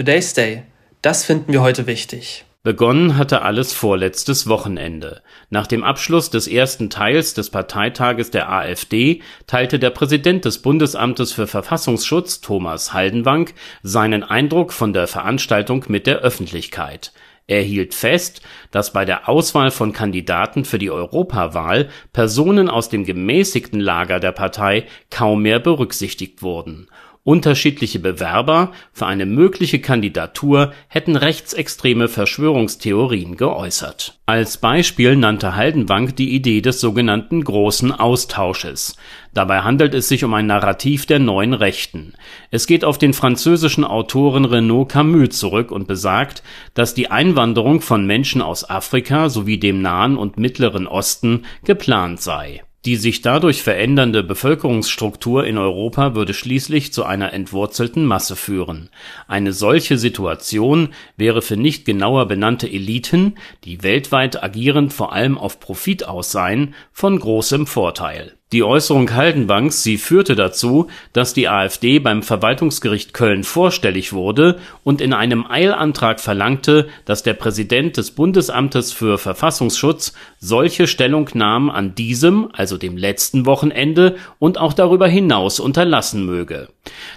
Today's Day. Das finden wir heute wichtig. Begonnen hatte alles vorletztes Wochenende. Nach dem Abschluss des ersten Teils des Parteitages der AfD teilte der Präsident des Bundesamtes für Verfassungsschutz, Thomas Haldenwang, seinen Eindruck von der Veranstaltung mit der Öffentlichkeit. Er hielt fest, dass bei der Auswahl von Kandidaten für die Europawahl Personen aus dem gemäßigten Lager der Partei kaum mehr berücksichtigt wurden Unterschiedliche Bewerber für eine mögliche Kandidatur hätten rechtsextreme Verschwörungstheorien geäußert. Als Beispiel nannte Haldenwang die Idee des sogenannten Großen Austausches. Dabei handelt es sich um ein Narrativ der Neuen Rechten. Es geht auf den französischen Autoren Renaud Camus zurück und besagt, dass die Einwanderung von Menschen aus Afrika sowie dem Nahen und Mittleren Osten geplant sei die sich dadurch verändernde Bevölkerungsstruktur in Europa würde schließlich zu einer entwurzelten Masse führen. Eine solche Situation wäre für nicht genauer benannte Eliten, die weltweit agierend vor allem auf Profit aus seien, von großem Vorteil die Äußerung Haldenwangs, sie führte dazu, dass die AfD beim Verwaltungsgericht Köln vorstellig wurde und in einem Eilantrag verlangte, dass der Präsident des Bundesamtes für Verfassungsschutz solche Stellungnahmen an diesem, also dem letzten Wochenende und auch darüber hinaus unterlassen möge.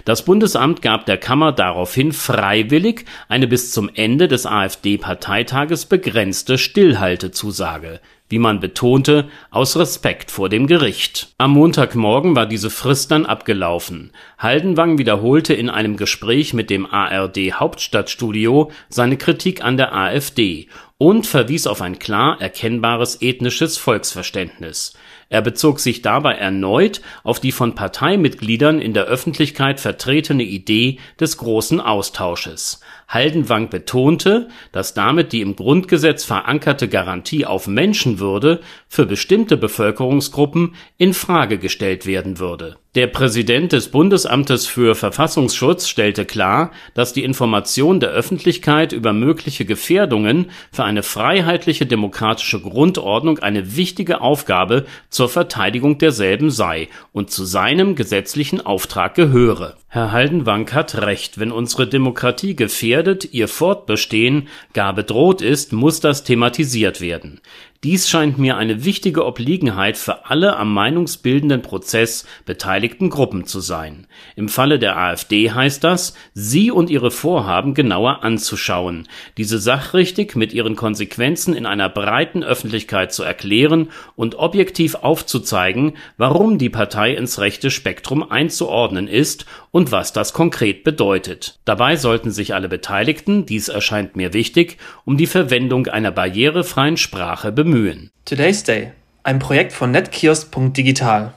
Das Bundesamt gab der Kammer daraufhin freiwillig eine bis zum Ende des AfD-Parteitages begrenzte Stillhaltezusage wie man betonte, aus Respekt vor dem Gericht. Am Montagmorgen war diese Frist dann abgelaufen. Haldenwang wiederholte in einem Gespräch mit dem ARD Hauptstadtstudio seine Kritik an der AfD und verwies auf ein klar erkennbares ethnisches Volksverständnis. Er bezog sich dabei erneut auf die von Parteimitgliedern in der Öffentlichkeit vertretene Idee des großen Austausches. Haldenwang betonte, dass damit die im Grundgesetz verankerte Garantie auf Menschenwürde für bestimmte Bevölkerungsgruppen in Frage gestellt werden würde der Präsident des Bundesamtes für Verfassungsschutz stellte klar, dass die Information der Öffentlichkeit über mögliche Gefährdungen für eine freiheitliche demokratische Grundordnung eine wichtige Aufgabe zur Verteidigung derselben sei und zu seinem gesetzlichen Auftrag gehöre. Herr Haldenwang hat recht, wenn unsere Demokratie gefährdet, ihr Fortbestehen gar bedroht ist, muss das thematisiert werden. Dies scheint mir eine wichtige Obliegenheit für alle am meinungsbildenden Prozess beteiligten Gruppen zu sein. Im Falle der AfD heißt das, sie und ihre Vorhaben genauer anzuschauen, diese sachrichtig mit ihren Konsequenzen in einer breiten Öffentlichkeit zu erklären und objektiv aufzuzeigen, warum die Partei ins rechte Spektrum einzuordnen ist und was das konkret bedeutet. Dabei sollten sich alle Beteiligten, dies erscheint mir wichtig, um die Verwendung einer barrierefreien Sprache bemühen bemühen. Today's Day, ein Projekt von netkiosk.digital